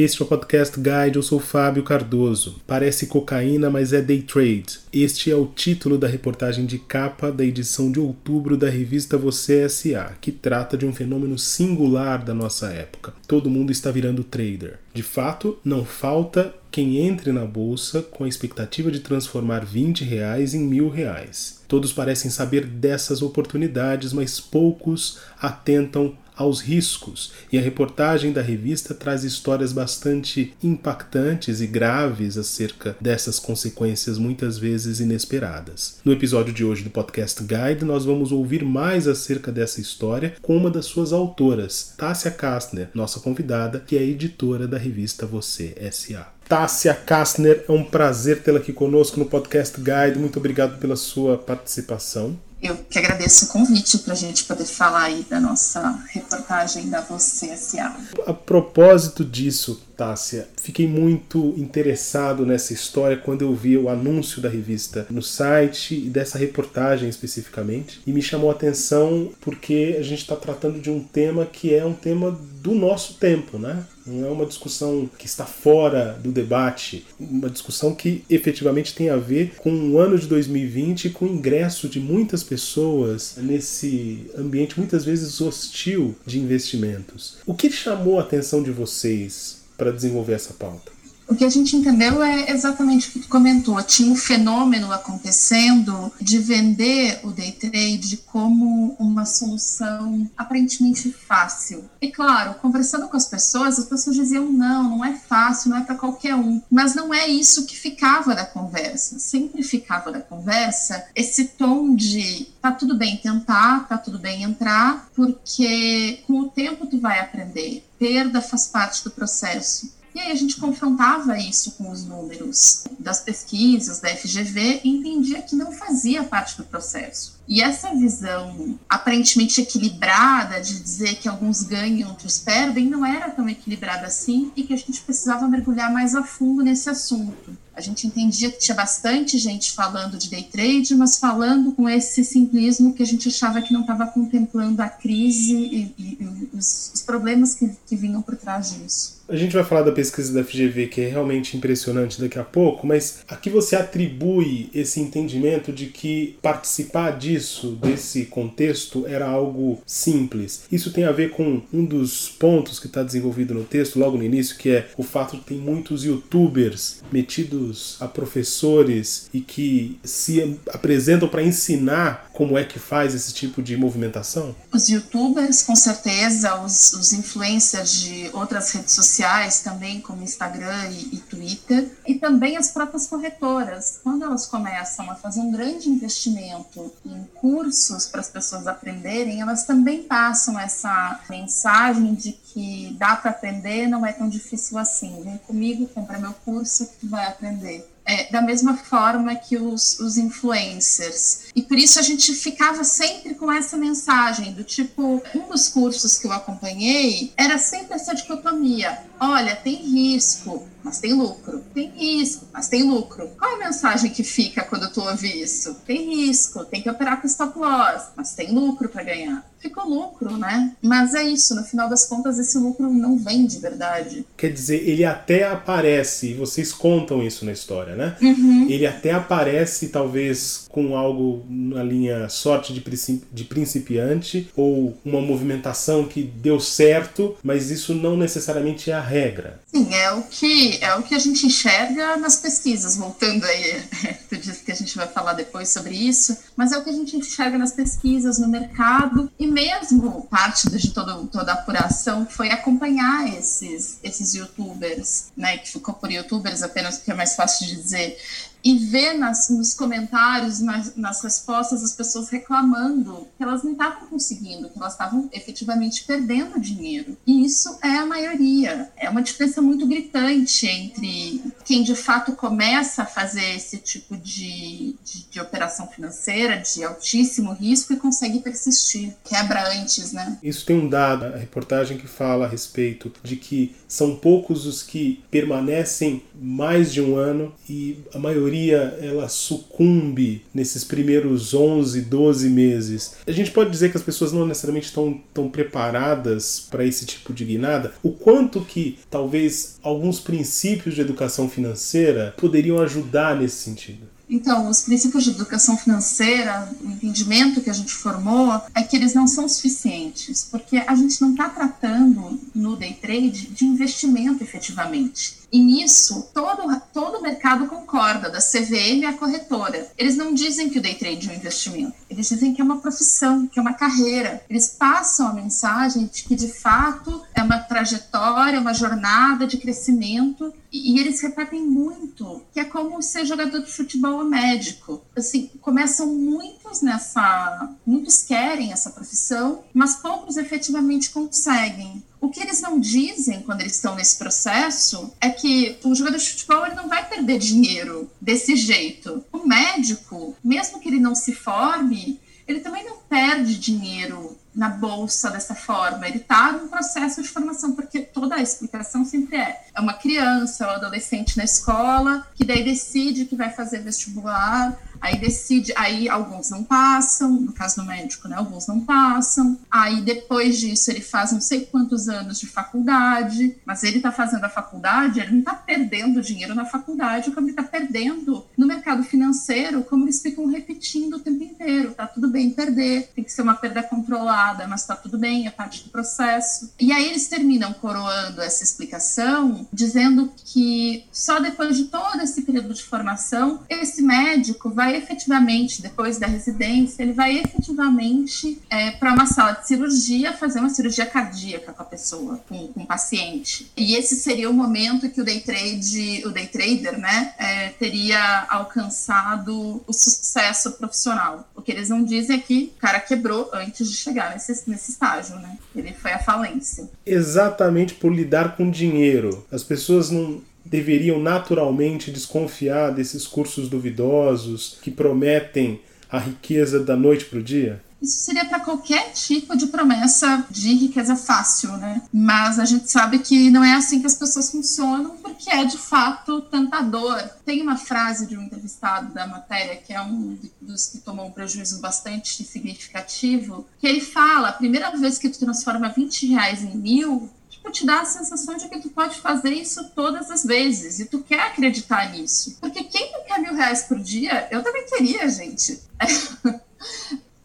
Este é o Podcast Guide, eu sou Fábio Cardoso. Parece cocaína, mas é day trade. Este é o título da reportagem de capa da edição de outubro da revista Você SA, que trata de um fenômeno singular da nossa época. Todo mundo está virando trader. De fato, não falta quem entre na bolsa com a expectativa de transformar 20 reais em mil reais. Todos parecem saber dessas oportunidades, mas poucos atentam aos riscos, e a reportagem da revista traz histórias bastante impactantes e graves acerca dessas consequências muitas vezes inesperadas. No episódio de hoje do Podcast Guide, nós vamos ouvir mais acerca dessa história com uma das suas autoras, Tássia Kastner, nossa convidada, que é editora da revista Você SA. Tássia Kastner, é um prazer tê-la aqui conosco no Podcast Guide. Muito obrigado pela sua participação. Eu que agradeço o convite para a gente poder falar aí da nossa reportagem da Você S.A. A propósito disso, Tássia, fiquei muito interessado nessa história quando eu vi o anúncio da revista no site e dessa reportagem especificamente. E me chamou a atenção porque a gente está tratando de um tema que é um tema do nosso tempo, né? Não é uma discussão que está fora do debate, uma discussão que efetivamente tem a ver com o ano de 2020 e com o ingresso de muitas pessoas nesse ambiente muitas vezes hostil de investimentos. O que chamou a atenção de vocês para desenvolver essa pauta? O que a gente entendeu é exatamente o que tu comentou. Tinha um fenômeno acontecendo de vender o day trade como uma solução aparentemente fácil. E claro, conversando com as pessoas, as pessoas diziam: não, não é fácil, não é para qualquer um. Mas não é isso que ficava da conversa. Sempre ficava da conversa esse tom de tá tudo bem tentar, tá tudo bem entrar, porque com o tempo tu vai aprender. Perda faz parte do processo. E aí a gente confrontava isso com os números das pesquisas da FGV e entendia que não fazia parte do processo. E essa visão aparentemente equilibrada de dizer que alguns ganham, outros perdem, não era tão equilibrada assim e que a gente precisava mergulhar mais a fundo nesse assunto. A gente entendia que tinha bastante gente falando de day trade, mas falando com esse simplismo que a gente achava que não estava contemplando a crise e, e, e os, os, problemas que, que vinham por trás disso. A gente vai falar da pesquisa da FGV, que é realmente impressionante daqui a pouco, mas a que você atribui esse entendimento de que participar disso, desse contexto, era algo simples? Isso tem a ver com um dos pontos que está desenvolvido no texto, logo no início, que é o fato de que tem muitos youtubers metidos a professores e que se apresentam para ensinar como é que faz esse tipo de movimentação? Os youtubers, com certeza, os, os influencers de outras redes sociais sociais também, como Instagram e, e, Twitter, e também as próprias corretoras. Quando elas começam a fazer um grande investimento em cursos para as pessoas aprenderem, elas também passam essa mensagem de que dá para aprender, não é tão difícil assim. Vem comigo, compra meu curso que vai aprender é, da mesma forma que os, os influencers. E por isso a gente ficava sempre com essa mensagem do tipo, um dos cursos que eu acompanhei era sempre essa dicotomia. Olha, tem risco, mas tem lucro. Tem risco, mas tem lucro. Qual é a mensagem que fica quando tu ouve isso? Tem risco, tem que operar com stop loss, mas tem lucro para ganhar. Ficou lucro, né? Mas é isso, no final das contas, esse lucro não vem de verdade. Quer dizer, ele até aparece, vocês contam isso na história, né? Uhum. Ele até aparece, talvez, com algo na linha sorte de, de principiante, ou uma movimentação que deu certo, mas isso não necessariamente é a regra. Sim, é o que é o que a gente enxerga nas pesquisas. Voltando aí, tu disse que a gente vai falar depois sobre isso, mas é o que a gente enxerga nas pesquisas, no mercado e mesmo parte de todo, toda a apuração foi acompanhar esses esses YouTubers, né, que ficou por YouTubers apenas porque é mais fácil de dizer e ver nas, nos comentários, nas, nas, respostas, as pessoas reclamando que elas não estavam conseguindo, que elas estavam efetivamente perdendo dinheiro. E isso é a maioria. É uma diferença muito gritante entre quem de fato começa a fazer esse tipo de, de, de, operação financeira de altíssimo risco e consegue persistir, quebra antes, né? Isso tem um dado, a reportagem que fala a respeito de que são poucos os que permanecem mais de um ano e a maioria ela sucumbe nesses primeiros 11, 12 meses. A gente pode dizer que as pessoas não necessariamente estão tão preparadas para esse tipo de guinada. O quanto que talvez alguns princípios de educação financeira poderiam ajudar nesse sentido? Então, os princípios de educação financeira, o entendimento que a gente formou é que eles não são suficientes, porque a gente não está tratando no day trade de investimento efetivamente. E nisso, todo, todo o mercado concorda, da CVM à corretora. Eles não dizem que o day trade é um investimento, eles dizem que é uma profissão, que é uma carreira. Eles passam a mensagem de que, de fato, é uma trajetória, uma jornada de crescimento. E, eles repetem muito que é como ser jogador de futebol ou médico. Assim, começam muitos nessa. Muitos querem essa profissão, mas poucos efetivamente conseguem. O que eles não dizem quando eles estão nesse processo é que o jogador de futebol ele não vai perder dinheiro desse jeito. O médico, mesmo que ele não se forme, ele também não perde dinheiro na bolsa dessa forma. Ele está num processo de formação, porque toda a explicação sempre é: é uma criança ou adolescente na escola que daí decide que vai fazer vestibular Aí decide, aí alguns não passam, no caso do médico, né? Alguns não passam. Aí depois disso ele faz não sei quantos anos de faculdade, mas ele está fazendo a faculdade, ele não está perdendo dinheiro na faculdade, como ele está perdendo no mercado financeiro, como eles ficam repetindo o tempo inteiro. Tá tudo bem perder, tem que ser uma perda controlada, mas tá tudo bem, é parte do processo. E aí eles terminam coroando essa explicação, dizendo que só depois de todo esse período de formação, esse médico vai vai efetivamente, depois da residência, ele vai efetivamente é, para uma sala de cirurgia fazer uma cirurgia cardíaca com a pessoa, com, com o paciente. E esse seria o momento que o day trade, o day trader, né, é, teria alcançado o sucesso profissional. O que eles não dizem é que o cara quebrou antes de chegar nesse, nesse estágio, né? Ele foi à falência. Exatamente por lidar com dinheiro. As pessoas não deveriam naturalmente desconfiar desses cursos duvidosos que prometem a riqueza da noite para o dia? Isso seria para qualquer tipo de promessa de riqueza fácil, né? Mas a gente sabe que não é assim que as pessoas funcionam, porque é de fato tentador. Tem uma frase de um entrevistado da matéria, que é um dos que tomou um prejuízo bastante significativo, que ele fala: a primeira vez que tu transforma 20 reais em mil, tipo, te dá a sensação de que tu pode fazer isso todas as vezes e tu quer acreditar nisso. Porque quem não quer mil reais por dia, eu também queria, gente.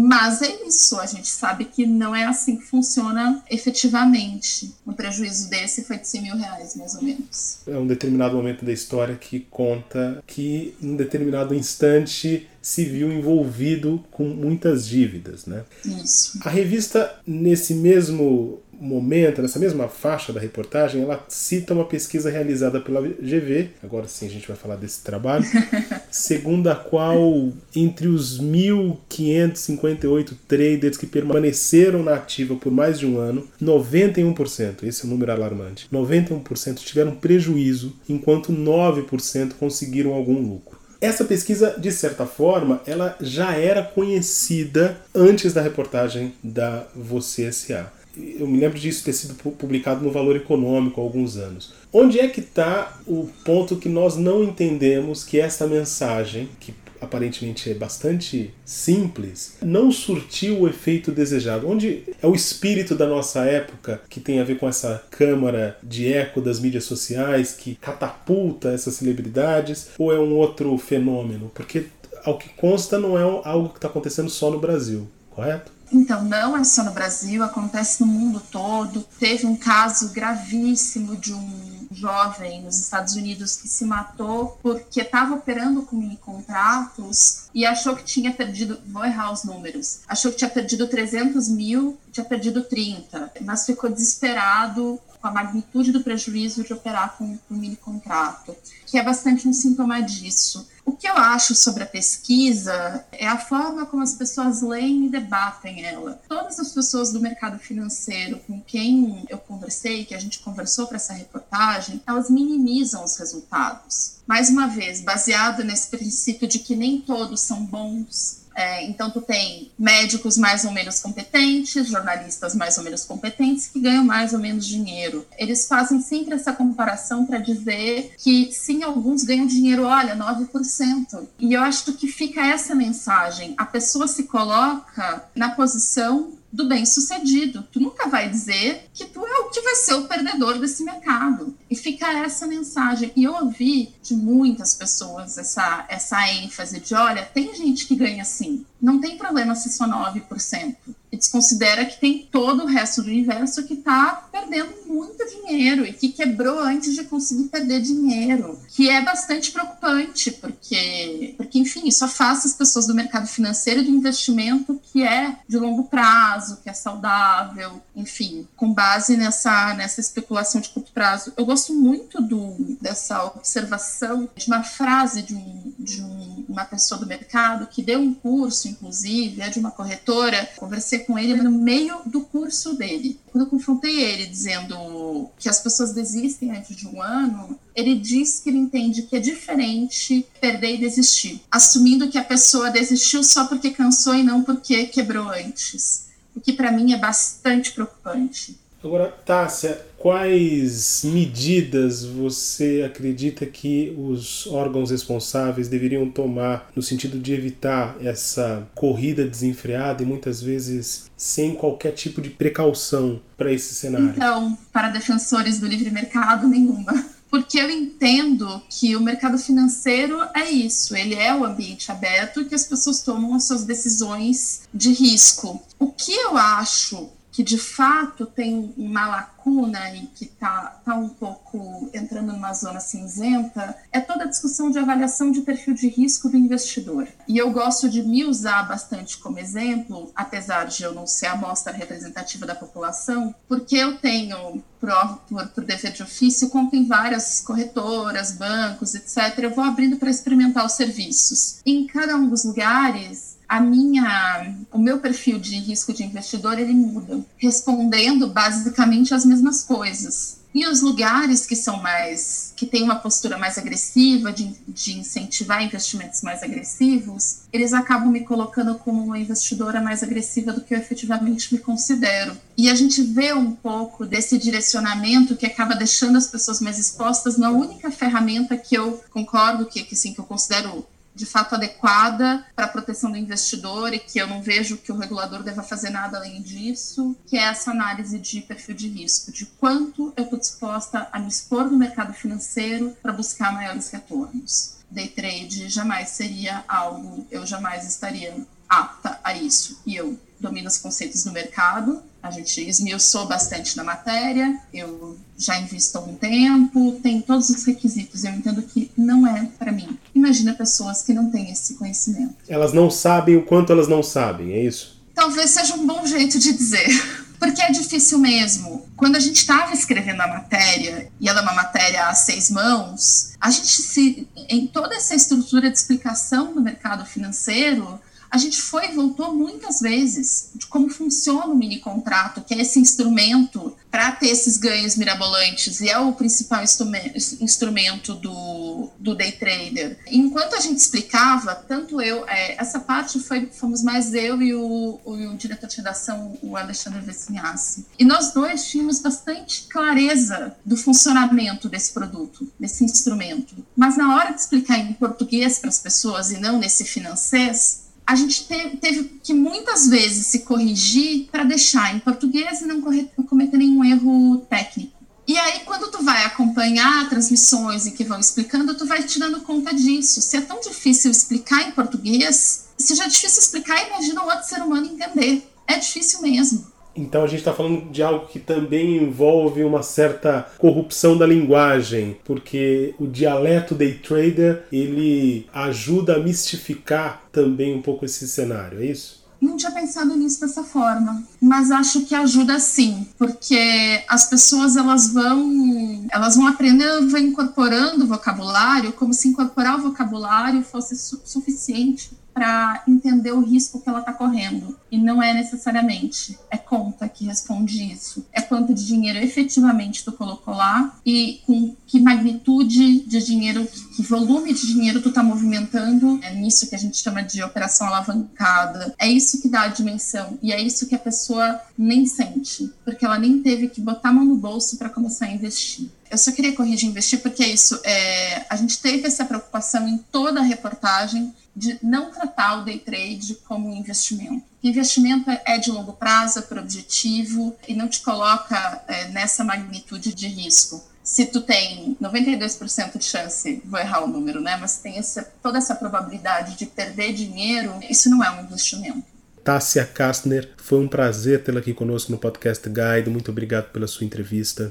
Mas é isso, a gente sabe que não é assim que funciona efetivamente. Um prejuízo desse foi de 100 mil reais, mais ou menos. É um determinado momento da história que conta que, em um determinado instante, se viu envolvido com muitas dívidas, né? Isso. A revista, nesse mesmo momento, nessa mesma faixa da reportagem, ela cita uma pesquisa realizada pela GV, agora sim a gente vai falar desse trabalho, segundo a qual entre os 1.558 traders que permaneceram na ativa por mais de um ano, 91%, esse é um número alarmante, 91% tiveram prejuízo, enquanto 9% conseguiram algum lucro. Essa pesquisa, de certa forma, ela já era conhecida antes da reportagem da Você SA eu me lembro disso ter sido publicado no Valor Econômico há alguns anos. Onde é que está o ponto que nós não entendemos que essa mensagem, que aparentemente é bastante simples, não surtiu o efeito desejado? Onde é o espírito da nossa época que tem a ver com essa câmara de eco das mídias sociais que catapulta essas celebridades? Ou é um outro fenômeno? Porque, ao que consta, não é algo que está acontecendo só no Brasil, correto? Então, não é só no Brasil, acontece no mundo todo. Teve um caso gravíssimo de um jovem nos Estados Unidos que se matou porque estava operando com mini contratos e achou que tinha perdido, vou errar os números, achou que tinha perdido 300 mil, tinha perdido 30, mas ficou desesperado com a magnitude do prejuízo de operar com mini contrato, que é bastante um sintoma disso. O que eu acho sobre a pesquisa é a forma como as pessoas leem e debatem ela. Todas as pessoas do mercado financeiro com quem eu conversei, que a gente conversou para essa reportagem, elas minimizam os resultados. Mais uma vez, baseado nesse princípio de que nem todos são bons, é, então, tu tem médicos mais ou menos competentes, jornalistas mais ou menos competentes que ganham mais ou menos dinheiro. Eles fazem sempre essa comparação para dizer que sim, alguns ganham dinheiro, olha, 9%. E eu acho que fica essa mensagem. A pessoa se coloca na posição do bem-sucedido. Tu nunca vai dizer que tu é o que vai ser o perdedor desse mercado. E fica essa mensagem. E eu ouvi de muitas pessoas essa, essa ênfase de: olha, tem gente que ganha assim, não tem problema se só 9% e desconsidera que tem todo o resto do universo que está perdendo muito dinheiro e que quebrou antes de conseguir perder dinheiro, que é bastante preocupante, porque, porque enfim, isso afasta as pessoas do mercado financeiro do investimento que é de longo prazo, que é saudável, enfim, com base nessa, nessa especulação de curto prazo. Eu gosto muito do, dessa observação de uma frase de, um, de um, uma pessoa do mercado que deu um curso, inclusive, é de uma corretora, conversei com ele no meio do curso dele. Quando eu confrontei ele dizendo que as pessoas desistem antes de um ano, ele diz que ele entende que é diferente perder e desistir, assumindo que a pessoa desistiu só porque cansou e não porque quebrou antes. O que para mim é bastante preocupante. Agora, Tássia, quais medidas você acredita que os órgãos responsáveis deveriam tomar no sentido de evitar essa corrida desenfreada e muitas vezes sem qualquer tipo de precaução para esse cenário? Então, para defensores do livre mercado, nenhuma porque eu entendo que o mercado financeiro é isso, ele é o ambiente aberto que as pessoas tomam as suas decisões de risco. O que eu acho que de fato tem uma lacuna e que está tá um pouco entrando numa zona cinzenta, é toda a discussão de avaliação de perfil de risco do investidor. E eu gosto de me usar bastante como exemplo, apesar de eu não ser a amostra representativa da população, porque eu tenho por, por, por dever de ofício, conta em várias corretoras, bancos, etc. Eu vou abrindo para experimentar os serviços. Em cada um dos lugares, a minha, o meu perfil de risco de investidor ele muda, respondendo basicamente as mesmas coisas. E os lugares que são mais, que têm uma postura mais agressiva, de, de incentivar investimentos mais agressivos, eles acabam me colocando como uma investidora mais agressiva do que eu efetivamente me considero. E a gente vê um pouco desse direcionamento que acaba deixando as pessoas mais expostas na única ferramenta que eu concordo que, que sim, que eu considero de fato adequada para a proteção do investidor e que eu não vejo que o regulador deva fazer nada além disso, que é essa análise de perfil de risco, de quanto eu estou disposta a me expor no mercado financeiro para buscar maiores retornos. Day trade jamais seria algo, eu jamais estaria apta a isso. E eu domino os conceitos do mercado, a gente esmiuçou bastante na matéria, eu já invisto algum tempo, tem todos os requisitos, eu entendo que não é para mim. Imagina pessoas que não têm esse conhecimento. Elas não sabem o quanto elas não sabem, é isso? Talvez seja um bom jeito de dizer. Porque é difícil mesmo. Quando a gente estava escrevendo a matéria, e ela é uma matéria a seis mãos, a gente se. em toda essa estrutura de explicação do mercado financeiro, a gente foi e voltou muitas vezes de como funciona o mini contrato, que é esse instrumento para ter esses ganhos mirabolantes e é o principal instrumento do, do day trader. Enquanto a gente explicava, tanto eu, é, essa parte foi, fomos mais eu e o, o, o diretor de redação, o Alexandre Vessinhassi. E nós dois tínhamos bastante clareza do funcionamento desse produto, desse instrumento. Mas na hora de explicar em português para as pessoas e não nesse financeiro, a gente teve, teve que muitas vezes se corrigir para deixar em português e não cometer nenhum erro técnico. E aí, quando tu vai acompanhar transmissões e que vão explicando, tu vai te dando conta disso. Se é tão difícil explicar em português, se já é difícil explicar, imagina o outro ser humano entender. É difícil mesmo. Então a gente está falando de algo que também envolve uma certa corrupção da linguagem, porque o dialeto day trader ele ajuda a mistificar também um pouco esse cenário, é isso? Não tinha pensado nisso dessa forma, mas acho que ajuda sim, porque as pessoas elas vão, elas vão aprendendo, vão incorporando o vocabulário, como se incorporar o vocabulário fosse su suficiente para entender o risco que ela está correndo. E não é necessariamente. É conta que responde isso. É quanto de dinheiro efetivamente tu colocou lá e com que magnitude de dinheiro, que volume de dinheiro tu está movimentando. É nisso que a gente chama de operação alavancada. É isso que dá a dimensão. E é isso que a pessoa nem sente, porque ela nem teve que botar a mão no bolso para começar a investir. Eu só queria corrigir investir, porque é isso. É, a gente teve essa preocupação em toda a reportagem de não tratar o day trade como um investimento. investimento é de longo prazo, é por objetivo e não te coloca é, nessa magnitude de risco. Se tu tem 92% de chance, vou errar o número, né? Mas tem essa, toda essa probabilidade de perder dinheiro, isso não é um investimento. Tássia Kastner, foi um prazer tê-la aqui conosco no Podcast Guide. Muito obrigado pela sua entrevista.